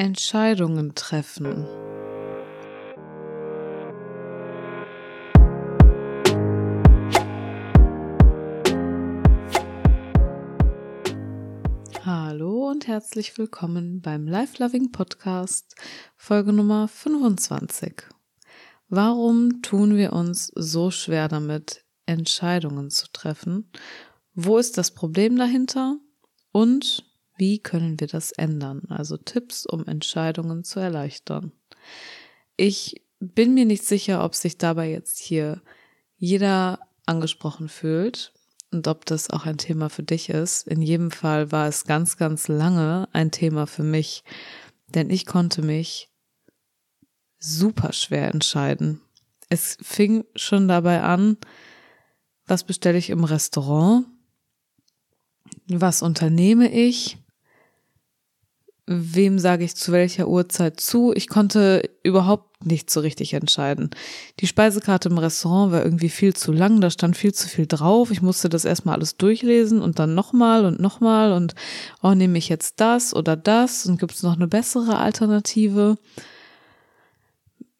Entscheidungen treffen. Hallo und herzlich willkommen beim Life Loving Podcast, Folge Nummer 25. Warum tun wir uns so schwer damit, Entscheidungen zu treffen? Wo ist das Problem dahinter? Und wie können wir das ändern? Also Tipps, um Entscheidungen zu erleichtern. Ich bin mir nicht sicher, ob sich dabei jetzt hier jeder angesprochen fühlt und ob das auch ein Thema für dich ist. In jedem Fall war es ganz, ganz lange ein Thema für mich, denn ich konnte mich super schwer entscheiden. Es fing schon dabei an, was bestelle ich im Restaurant? Was unternehme ich? Wem sage ich zu welcher Uhrzeit zu. Ich konnte überhaupt nicht so richtig entscheiden. Die Speisekarte im Restaurant war irgendwie viel zu lang, da stand viel zu viel drauf. Ich musste das erstmal alles durchlesen und dann nochmal und nochmal und oh, nehme ich jetzt das oder das und gibt es noch eine bessere Alternative?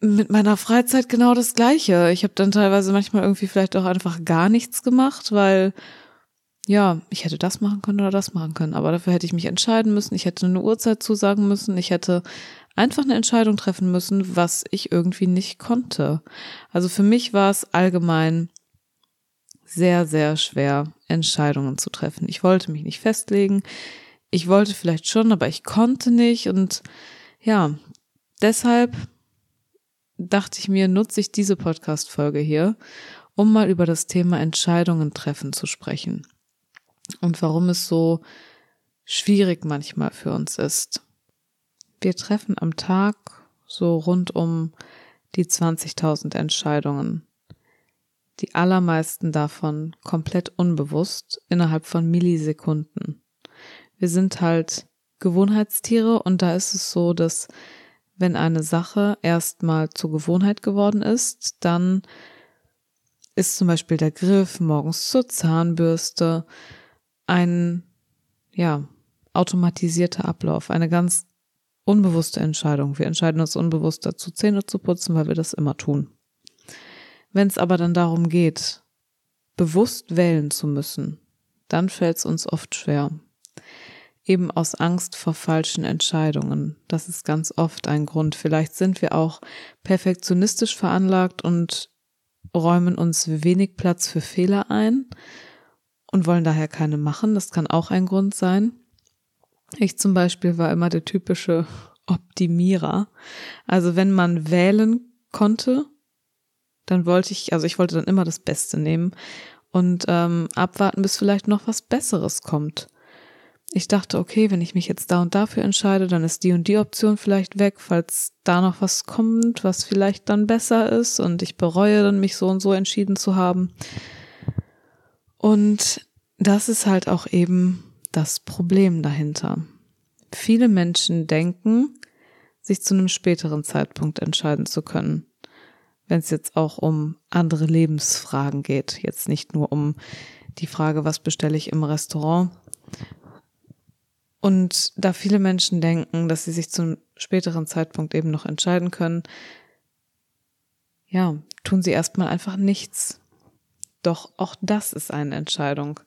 Mit meiner Freizeit genau das gleiche. Ich habe dann teilweise manchmal irgendwie vielleicht auch einfach gar nichts gemacht, weil ja, ich hätte das machen können oder das machen können, aber dafür hätte ich mich entscheiden müssen, ich hätte eine Uhrzeit zusagen müssen, ich hätte einfach eine Entscheidung treffen müssen, was ich irgendwie nicht konnte. Also für mich war es allgemein sehr, sehr schwer, Entscheidungen zu treffen. Ich wollte mich nicht festlegen. Ich wollte vielleicht schon, aber ich konnte nicht. Und ja, deshalb dachte ich mir, nutze ich diese Podcast-Folge hier, um mal über das Thema Entscheidungen treffen zu sprechen und warum es so schwierig manchmal für uns ist. Wir treffen am Tag so rund um die 20.000 Entscheidungen. Die allermeisten davon komplett unbewusst innerhalb von Millisekunden. Wir sind halt Gewohnheitstiere und da ist es so, dass wenn eine Sache erstmal zur Gewohnheit geworden ist, dann ist zum Beispiel der Griff morgens zur Zahnbürste, ein, ja, automatisierter Ablauf, eine ganz unbewusste Entscheidung. Wir entscheiden uns unbewusst dazu, Zähne zu putzen, weil wir das immer tun. Wenn es aber dann darum geht, bewusst wählen zu müssen, dann fällt es uns oft schwer. Eben aus Angst vor falschen Entscheidungen. Das ist ganz oft ein Grund. Vielleicht sind wir auch perfektionistisch veranlagt und räumen uns wenig Platz für Fehler ein und wollen daher keine machen. Das kann auch ein Grund sein. Ich zum Beispiel war immer der typische Optimierer. Also wenn man wählen konnte, dann wollte ich, also ich wollte dann immer das Beste nehmen und ähm, abwarten, bis vielleicht noch was Besseres kommt. Ich dachte, okay, wenn ich mich jetzt da und dafür entscheide, dann ist die und die Option vielleicht weg, falls da noch was kommt, was vielleicht dann besser ist und ich bereue dann, mich so und so entschieden zu haben. Und das ist halt auch eben das Problem dahinter. Viele Menschen denken, sich zu einem späteren Zeitpunkt entscheiden zu können. Wenn es jetzt auch um andere Lebensfragen geht, jetzt nicht nur um die Frage, was bestelle ich im Restaurant. Und da viele Menschen denken, dass sie sich zum späteren Zeitpunkt eben noch entscheiden können, ja, tun sie erstmal einfach nichts. Doch auch das ist eine Entscheidung,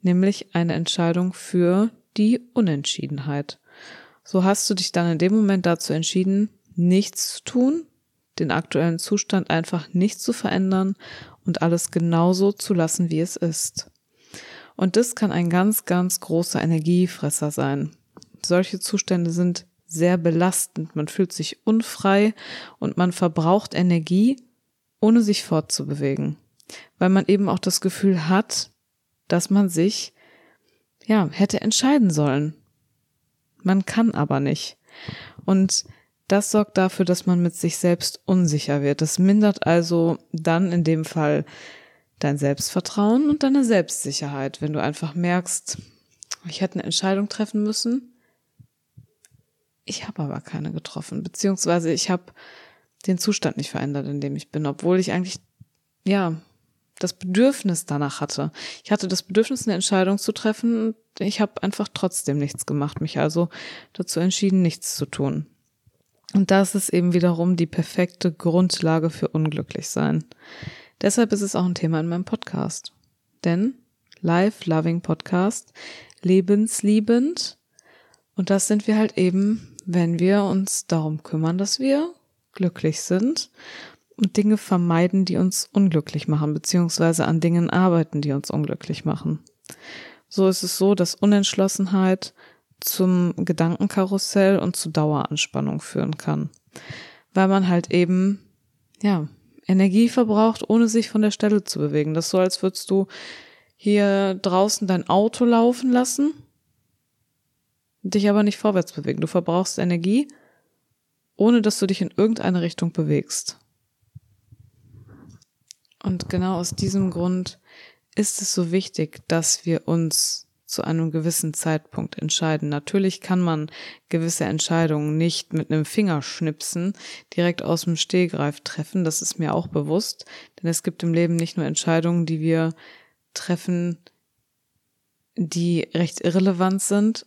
nämlich eine Entscheidung für die Unentschiedenheit. So hast du dich dann in dem Moment dazu entschieden, nichts zu tun, den aktuellen Zustand einfach nicht zu verändern und alles genauso zu lassen, wie es ist. Und das kann ein ganz, ganz großer Energiefresser sein. Solche Zustände sind sehr belastend. Man fühlt sich unfrei und man verbraucht Energie, ohne sich fortzubewegen weil man eben auch das Gefühl hat, dass man sich, ja, hätte entscheiden sollen. Man kann aber nicht. Und das sorgt dafür, dass man mit sich selbst unsicher wird. Das mindert also dann in dem Fall dein Selbstvertrauen und deine Selbstsicherheit, wenn du einfach merkst, ich hätte eine Entscheidung treffen müssen. Ich habe aber keine getroffen, beziehungsweise ich habe den Zustand nicht verändert, in dem ich bin, obwohl ich eigentlich, ja, das Bedürfnis danach hatte. Ich hatte das Bedürfnis, eine Entscheidung zu treffen. Ich habe einfach trotzdem nichts gemacht, mich also dazu entschieden, nichts zu tun. Und das ist eben wiederum die perfekte Grundlage für unglücklich sein. Deshalb ist es auch ein Thema in meinem Podcast. Denn Life Loving Podcast, lebensliebend. Und das sind wir halt eben, wenn wir uns darum kümmern, dass wir glücklich sind und Dinge vermeiden, die uns unglücklich machen, beziehungsweise an Dingen arbeiten, die uns unglücklich machen. So ist es so, dass Unentschlossenheit zum Gedankenkarussell und zu Daueranspannung führen kann. Weil man halt eben, ja, Energie verbraucht, ohne sich von der Stelle zu bewegen. Das ist so, als würdest du hier draußen dein Auto laufen lassen, dich aber nicht vorwärts bewegen. Du verbrauchst Energie, ohne dass du dich in irgendeine Richtung bewegst. Und genau aus diesem Grund ist es so wichtig, dass wir uns zu einem gewissen Zeitpunkt entscheiden. Natürlich kann man gewisse Entscheidungen nicht mit einem Fingerschnipsen direkt aus dem Stehgreif treffen. Das ist mir auch bewusst. Denn es gibt im Leben nicht nur Entscheidungen, die wir treffen, die recht irrelevant sind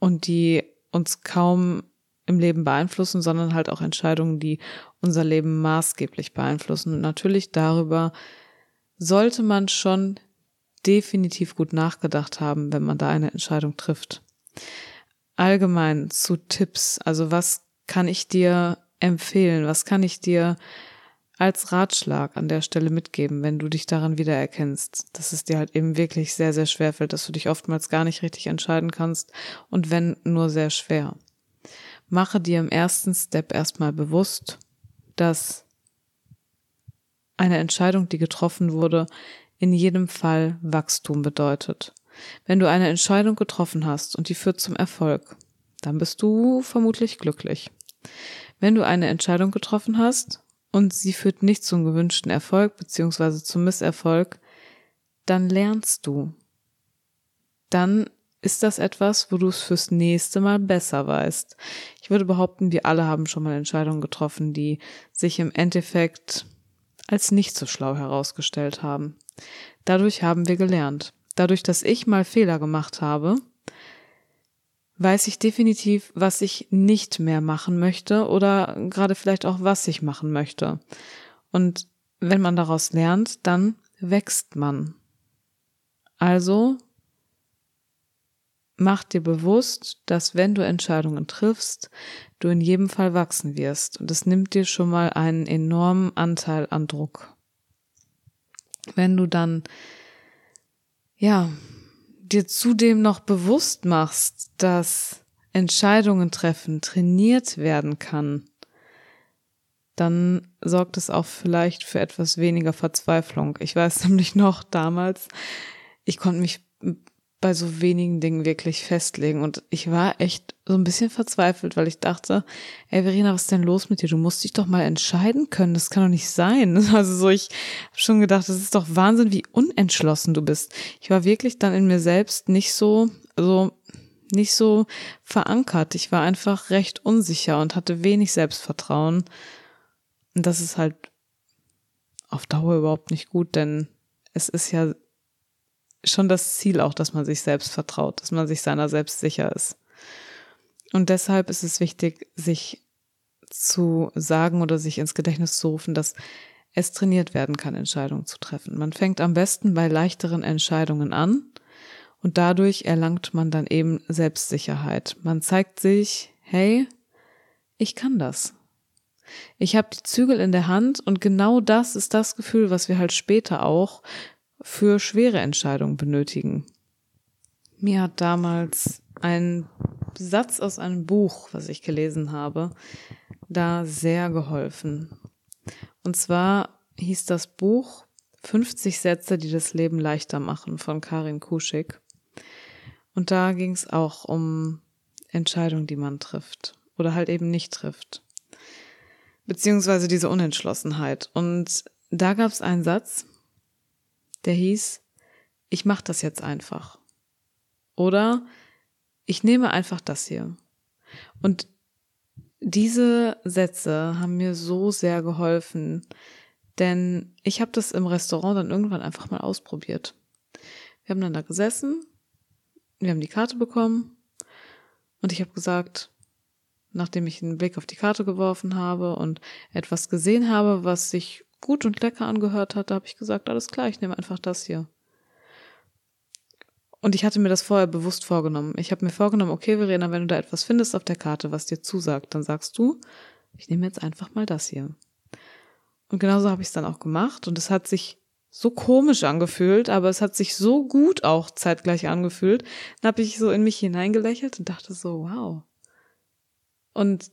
und die uns kaum im Leben beeinflussen, sondern halt auch Entscheidungen, die unser Leben maßgeblich beeinflussen. Und natürlich darüber sollte man schon definitiv gut nachgedacht haben, wenn man da eine Entscheidung trifft. Allgemein zu Tipps, also was kann ich dir empfehlen, was kann ich dir als Ratschlag an der Stelle mitgeben, wenn du dich daran wiedererkennst, dass es dir halt eben wirklich sehr, sehr schwer fällt, dass du dich oftmals gar nicht richtig entscheiden kannst und wenn nur sehr schwer. Mache dir im ersten Step erstmal bewusst, dass eine Entscheidung, die getroffen wurde, in jedem Fall Wachstum bedeutet. Wenn du eine Entscheidung getroffen hast und die führt zum Erfolg, dann bist du vermutlich glücklich. Wenn du eine Entscheidung getroffen hast und sie führt nicht zum gewünschten Erfolg bzw. zum Misserfolg, dann lernst du. Dann ist das etwas, wo du es fürs nächste Mal besser weißt. Ich würde behaupten, wir alle haben schon mal Entscheidungen getroffen, die sich im Endeffekt als nicht so schlau herausgestellt haben. Dadurch haben wir gelernt. Dadurch, dass ich mal Fehler gemacht habe, weiß ich definitiv, was ich nicht mehr machen möchte oder gerade vielleicht auch, was ich machen möchte. Und wenn man daraus lernt, dann wächst man. Also mach dir bewusst, dass wenn du Entscheidungen triffst, du in jedem Fall wachsen wirst. Und es nimmt dir schon mal einen enormen Anteil an Druck. Wenn du dann, ja, dir zudem noch bewusst machst, dass Entscheidungen treffen trainiert werden kann, dann sorgt es auch vielleicht für etwas weniger Verzweiflung. Ich weiß nämlich noch damals, ich konnte mich bei so wenigen Dingen wirklich festlegen. Und ich war echt so ein bisschen verzweifelt, weil ich dachte, ey Verena, was ist denn los mit dir? Du musst dich doch mal entscheiden können. Das kann doch nicht sein. Also so, ich habe schon gedacht, das ist doch Wahnsinn, wie unentschlossen du bist. Ich war wirklich dann in mir selbst nicht so, also nicht so verankert. Ich war einfach recht unsicher und hatte wenig Selbstvertrauen. Und das ist halt auf Dauer überhaupt nicht gut, denn es ist ja schon das Ziel auch, dass man sich selbst vertraut, dass man sich seiner selbst sicher ist. Und deshalb ist es wichtig, sich zu sagen oder sich ins Gedächtnis zu rufen, dass es trainiert werden kann, Entscheidungen zu treffen. Man fängt am besten bei leichteren Entscheidungen an und dadurch erlangt man dann eben Selbstsicherheit. Man zeigt sich, hey, ich kann das. Ich habe die Zügel in der Hand und genau das ist das Gefühl, was wir halt später auch für schwere Entscheidungen benötigen. Mir hat damals ein Satz aus einem Buch, was ich gelesen habe, da sehr geholfen. Und zwar hieß das Buch 50 Sätze, die das Leben leichter machen von Karin Kuschig. Und da ging es auch um Entscheidungen, die man trifft oder halt eben nicht trifft. Beziehungsweise diese Unentschlossenheit. Und da gab es einen Satz, der hieß, ich mache das jetzt einfach. Oder ich nehme einfach das hier. Und diese Sätze haben mir so sehr geholfen, denn ich habe das im Restaurant dann irgendwann einfach mal ausprobiert. Wir haben dann da gesessen, wir haben die Karte bekommen und ich habe gesagt, nachdem ich einen Blick auf die Karte geworfen habe und etwas gesehen habe, was sich gut und lecker angehört hat, habe ich gesagt, alles klar, ich nehme einfach das hier. Und ich hatte mir das vorher bewusst vorgenommen. Ich habe mir vorgenommen, okay, Verena, wenn du da etwas findest auf der Karte, was dir zusagt, dann sagst du, ich nehme jetzt einfach mal das hier. Und genauso habe ich es dann auch gemacht und es hat sich so komisch angefühlt, aber es hat sich so gut auch zeitgleich angefühlt. Dann habe ich so in mich hineingelächelt und dachte so, wow. Und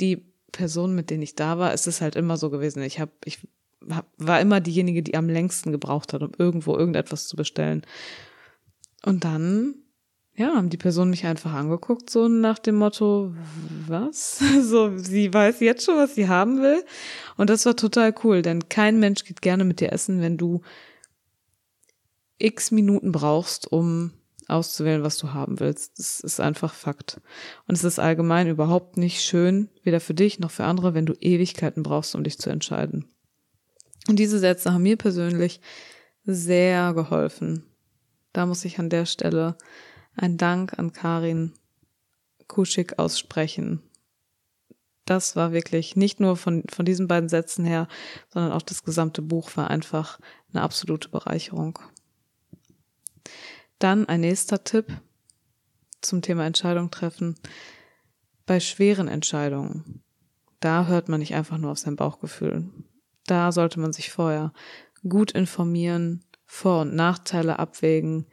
die Person, mit denen ich da war, ist es halt immer so gewesen. Ich habe, ich war immer diejenige, die am längsten gebraucht hat, um irgendwo irgendetwas zu bestellen. Und dann, ja, haben die Person mich einfach angeguckt, so nach dem Motto, was? So, sie weiß jetzt schon, was sie haben will. Und das war total cool, denn kein Mensch geht gerne mit dir essen, wenn du x Minuten brauchst, um auszuwählen, was du haben willst. Das ist einfach Fakt. Und es ist allgemein überhaupt nicht schön, weder für dich noch für andere, wenn du Ewigkeiten brauchst, um dich zu entscheiden. Und diese Sätze haben mir persönlich sehr geholfen. Da muss ich an der Stelle einen Dank an Karin Kuschik aussprechen. Das war wirklich nicht nur von, von diesen beiden Sätzen her, sondern auch das gesamte Buch war einfach eine absolute Bereicherung. Dann ein nächster Tipp zum Thema Entscheidung treffen. Bei schweren Entscheidungen, da hört man nicht einfach nur auf sein Bauchgefühl. Da sollte man sich vorher gut informieren, Vor- und Nachteile abwägen,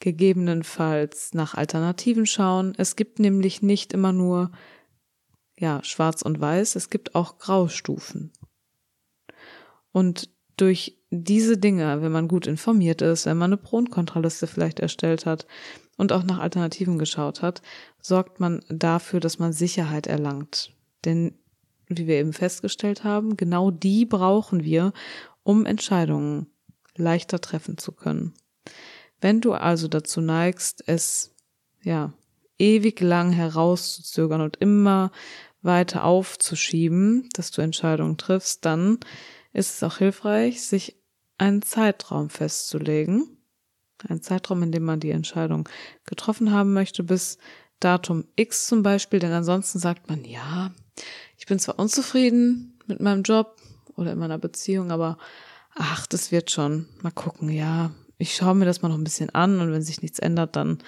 gegebenenfalls nach Alternativen schauen. Es gibt nämlich nicht immer nur ja, schwarz und weiß, es gibt auch Graustufen. Und durch diese Dinge, wenn man gut informiert ist, wenn man eine Pro- und Kontraliste vielleicht erstellt hat und auch nach Alternativen geschaut hat, sorgt man dafür, dass man Sicherheit erlangt. Denn, wie wir eben festgestellt haben, genau die brauchen wir, um Entscheidungen leichter treffen zu können. Wenn du also dazu neigst, es, ja, ewig lang herauszuzögern und immer weiter aufzuschieben, dass du Entscheidungen triffst, dann ist es auch hilfreich, sich einen Zeitraum festzulegen. Ein Zeitraum, in dem man die Entscheidung getroffen haben möchte, bis Datum X zum Beispiel, denn ansonsten sagt man, ja, ich bin zwar unzufrieden mit meinem Job oder in meiner Beziehung, aber ach, das wird schon. Mal gucken, ja, ich schaue mir das mal noch ein bisschen an und wenn sich nichts ändert, dann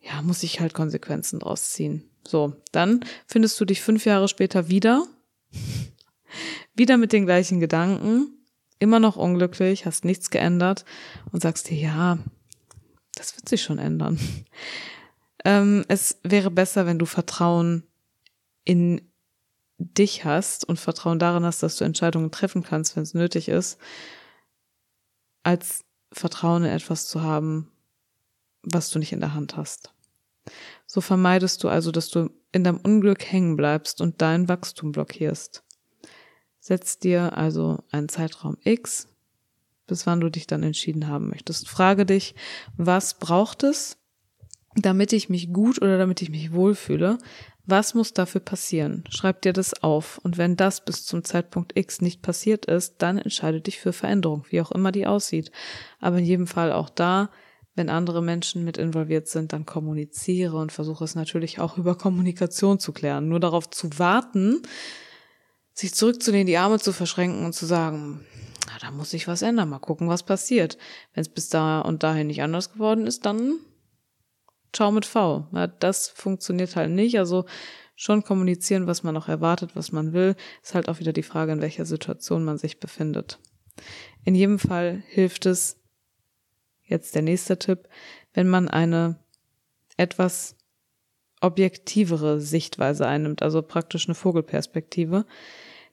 ja, muss ich halt Konsequenzen draus ziehen. So, dann findest du dich fünf Jahre später wieder, wieder mit den gleichen Gedanken, immer noch unglücklich, hast nichts geändert und sagst dir, ja, das wird sich schon ändern. Ähm, es wäre besser, wenn du Vertrauen in dich hast und Vertrauen darin hast, dass du Entscheidungen treffen kannst, wenn es nötig ist, als Vertrauen in etwas zu haben, was du nicht in der Hand hast. So vermeidest du also, dass du in deinem Unglück hängen bleibst und dein Wachstum blockierst. Setz dir also einen Zeitraum X, bis wann du dich dann entschieden haben möchtest. Frage dich, was braucht es, damit ich mich gut oder damit ich mich wohlfühle? Was muss dafür passieren? Schreib dir das auf. Und wenn das bis zum Zeitpunkt X nicht passiert ist, dann entscheide dich für Veränderung, wie auch immer die aussieht. Aber in jedem Fall auch da wenn andere Menschen mit involviert sind, dann kommuniziere und versuche es natürlich auch über Kommunikation zu klären. Nur darauf zu warten, sich zurückzunehmen, die Arme zu verschränken und zu sagen, na, da muss sich was ändern, mal gucken, was passiert. Wenn es bis da und dahin nicht anders geworden ist, dann ciao mit V. Ja, das funktioniert halt nicht. Also schon kommunizieren, was man noch erwartet, was man will, ist halt auch wieder die Frage, in welcher Situation man sich befindet. In jedem Fall hilft es, jetzt der nächste Tipp, wenn man eine etwas objektivere Sichtweise einnimmt, also praktisch eine Vogelperspektive.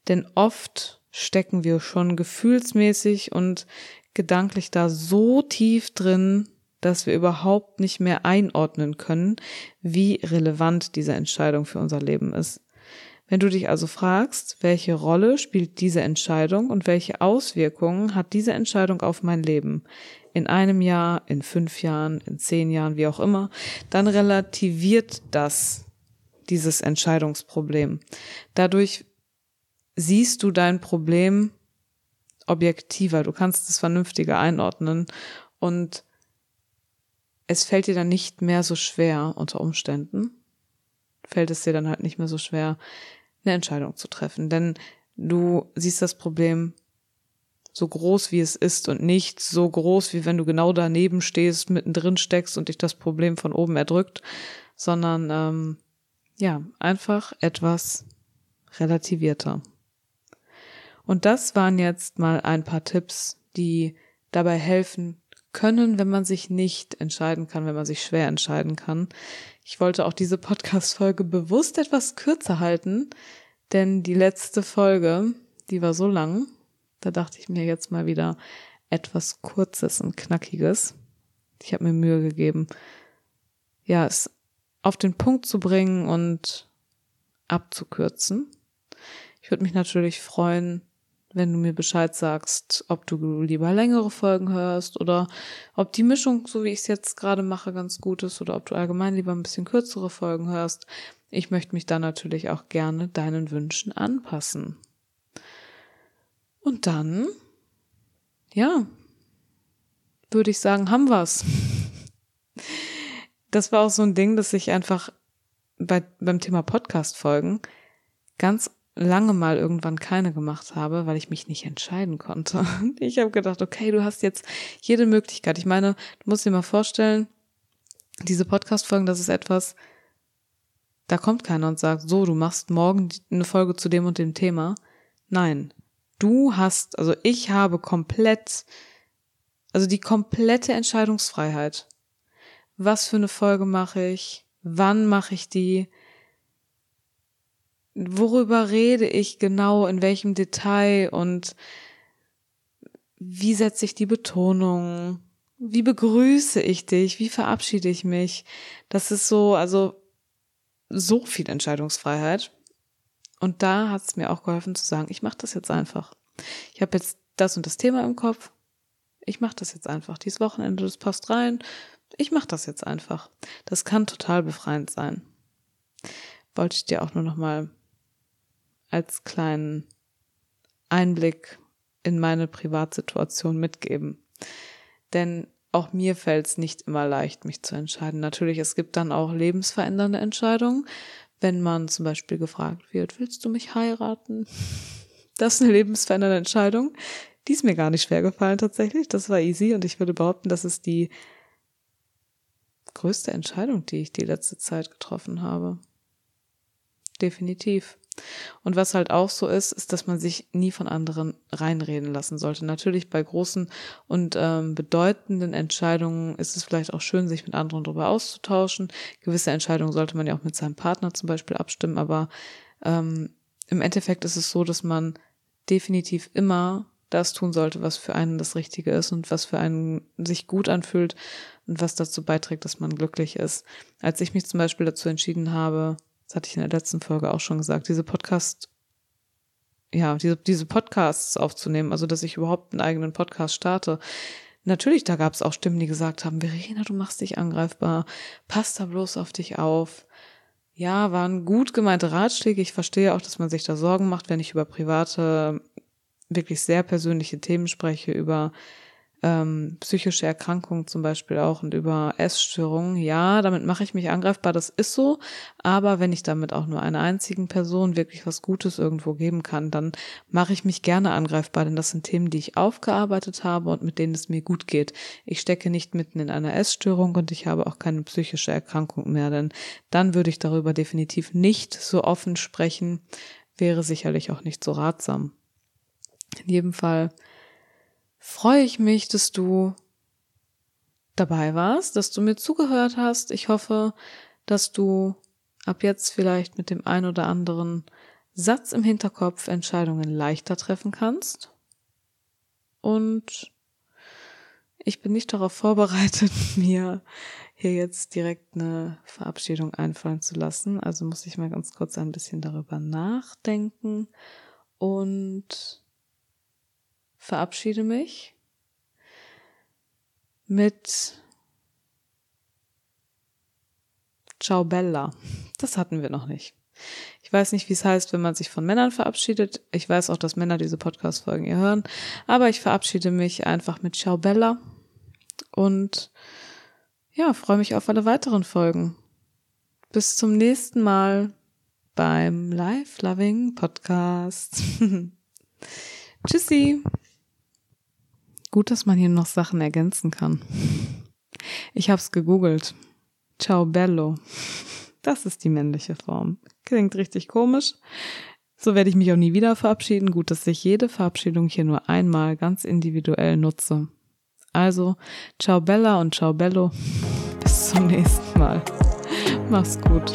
Denn oft stecken wir schon gefühlsmäßig und gedanklich da so tief drin, dass wir überhaupt nicht mehr einordnen können, wie relevant diese Entscheidung für unser Leben ist. Wenn du dich also fragst, welche Rolle spielt diese Entscheidung und welche Auswirkungen hat diese Entscheidung auf mein Leben, in einem Jahr, in fünf Jahren, in zehn Jahren, wie auch immer, dann relativiert das dieses Entscheidungsproblem. Dadurch siehst du dein Problem objektiver, du kannst es vernünftiger einordnen und es fällt dir dann nicht mehr so schwer unter Umständen, fällt es dir dann halt nicht mehr so schwer, eine Entscheidung zu treffen. Denn du siehst das Problem so groß wie es ist und nicht so groß, wie wenn du genau daneben stehst, mittendrin steckst und dich das Problem von oben erdrückt, sondern ähm, ja, einfach etwas relativierter. Und das waren jetzt mal ein paar Tipps, die dabei helfen können, wenn man sich nicht entscheiden kann, wenn man sich schwer entscheiden kann. Ich wollte auch diese Podcast-Folge bewusst etwas kürzer halten, denn die letzte Folge, die war so lang, da dachte ich mir jetzt mal wieder etwas Kurzes und Knackiges. Ich habe mir Mühe gegeben, ja, es auf den Punkt zu bringen und abzukürzen. Ich würde mich natürlich freuen, wenn du mir Bescheid sagst, ob du lieber längere Folgen hörst oder ob die Mischung, so wie ich es jetzt gerade mache, ganz gut ist oder ob du allgemein lieber ein bisschen kürzere Folgen hörst. Ich möchte mich dann natürlich auch gerne deinen Wünschen anpassen. Und dann, ja, würde ich sagen, haben wir's. Das war auch so ein Ding, dass ich einfach bei, beim Thema Podcast-Folgen ganz lange mal irgendwann keine gemacht habe, weil ich mich nicht entscheiden konnte. Ich habe gedacht, okay, du hast jetzt jede Möglichkeit. Ich meine, du musst dir mal vorstellen, diese Podcast-Folgen, das ist etwas, da kommt keiner und sagt, so, du machst morgen eine Folge zu dem und dem Thema. Nein, du hast, also ich habe komplett, also die komplette Entscheidungsfreiheit. Was für eine Folge mache ich? Wann mache ich die? Worüber rede ich genau? In welchem Detail? Und wie setze ich die Betonung? Wie begrüße ich dich? Wie verabschiede ich mich? Das ist so, also so viel Entscheidungsfreiheit. Und da hat es mir auch geholfen zu sagen, ich mache das jetzt einfach. Ich habe jetzt das und das Thema im Kopf. Ich mache das jetzt einfach. Dieses Wochenende, das passt rein. Ich mache das jetzt einfach. Das kann total befreiend sein. Wollte ich dir auch nur noch mal als kleinen Einblick in meine Privatsituation mitgeben. Denn auch mir fällt es nicht immer leicht, mich zu entscheiden. Natürlich, es gibt dann auch lebensverändernde Entscheidungen, wenn man zum Beispiel gefragt wird, willst du mich heiraten? Das ist eine lebensverändernde Entscheidung. Die ist mir gar nicht schwer gefallen tatsächlich. Das war easy und ich würde behaupten, das ist die größte Entscheidung, die ich die letzte Zeit getroffen habe. Definitiv. Und was halt auch so ist, ist, dass man sich nie von anderen reinreden lassen sollte. Natürlich bei großen und ähm, bedeutenden Entscheidungen ist es vielleicht auch schön, sich mit anderen darüber auszutauschen. Gewisse Entscheidungen sollte man ja auch mit seinem Partner zum Beispiel abstimmen, aber ähm, im Endeffekt ist es so, dass man definitiv immer das tun sollte, was für einen das Richtige ist und was für einen sich gut anfühlt und was dazu beiträgt, dass man glücklich ist. Als ich mich zum Beispiel dazu entschieden habe, das hatte ich in der letzten Folge auch schon gesagt, diese Podcast, ja, diese, diese Podcasts aufzunehmen, also dass ich überhaupt einen eigenen Podcast starte. Natürlich, da gab es auch Stimmen, die gesagt haben, Verena, du machst dich angreifbar, passt da bloß auf dich auf. Ja, waren gut gemeinte Ratschläge. Ich verstehe auch, dass man sich da Sorgen macht, wenn ich über private, wirklich sehr persönliche Themen spreche, über ähm, psychische Erkrankungen zum Beispiel auch und über Essstörungen. Ja, damit mache ich mich angreifbar, das ist so. Aber wenn ich damit auch nur einer einzigen Person wirklich was Gutes irgendwo geben kann, dann mache ich mich gerne angreifbar, denn das sind Themen, die ich aufgearbeitet habe und mit denen es mir gut geht. Ich stecke nicht mitten in einer Essstörung und ich habe auch keine psychische Erkrankung mehr, denn dann würde ich darüber definitiv nicht so offen sprechen, wäre sicherlich auch nicht so ratsam. In jedem Fall freue ich mich, dass du dabei warst, dass du mir zugehört hast. Ich hoffe, dass du ab jetzt vielleicht mit dem ein oder anderen Satz im Hinterkopf Entscheidungen leichter treffen kannst. Und ich bin nicht darauf vorbereitet, mir hier jetzt direkt eine Verabschiedung einfallen zu lassen. Also muss ich mal ganz kurz ein bisschen darüber nachdenken und verabschiede mich mit Ciao Bella. Das hatten wir noch nicht. Ich weiß nicht, wie es heißt, wenn man sich von Männern verabschiedet. Ich weiß auch, dass Männer diese Podcast-Folgen hier hören. Aber ich verabschiede mich einfach mit Ciao Bella. Und ja, freue mich auf alle weiteren Folgen. bis zum nächsten Mal beim Life Loving Podcast. Tschüssi. Gut, dass man hier noch Sachen ergänzen kann. Ich hab's gegoogelt. Ciao bello. Das ist die männliche Form. Klingt richtig komisch. So werde ich mich auch nie wieder verabschieden. Gut, dass ich jede Verabschiedung hier nur einmal ganz individuell nutze. Also, ciao Bella und ciao Bello. Bis zum nächsten Mal. Mach's gut.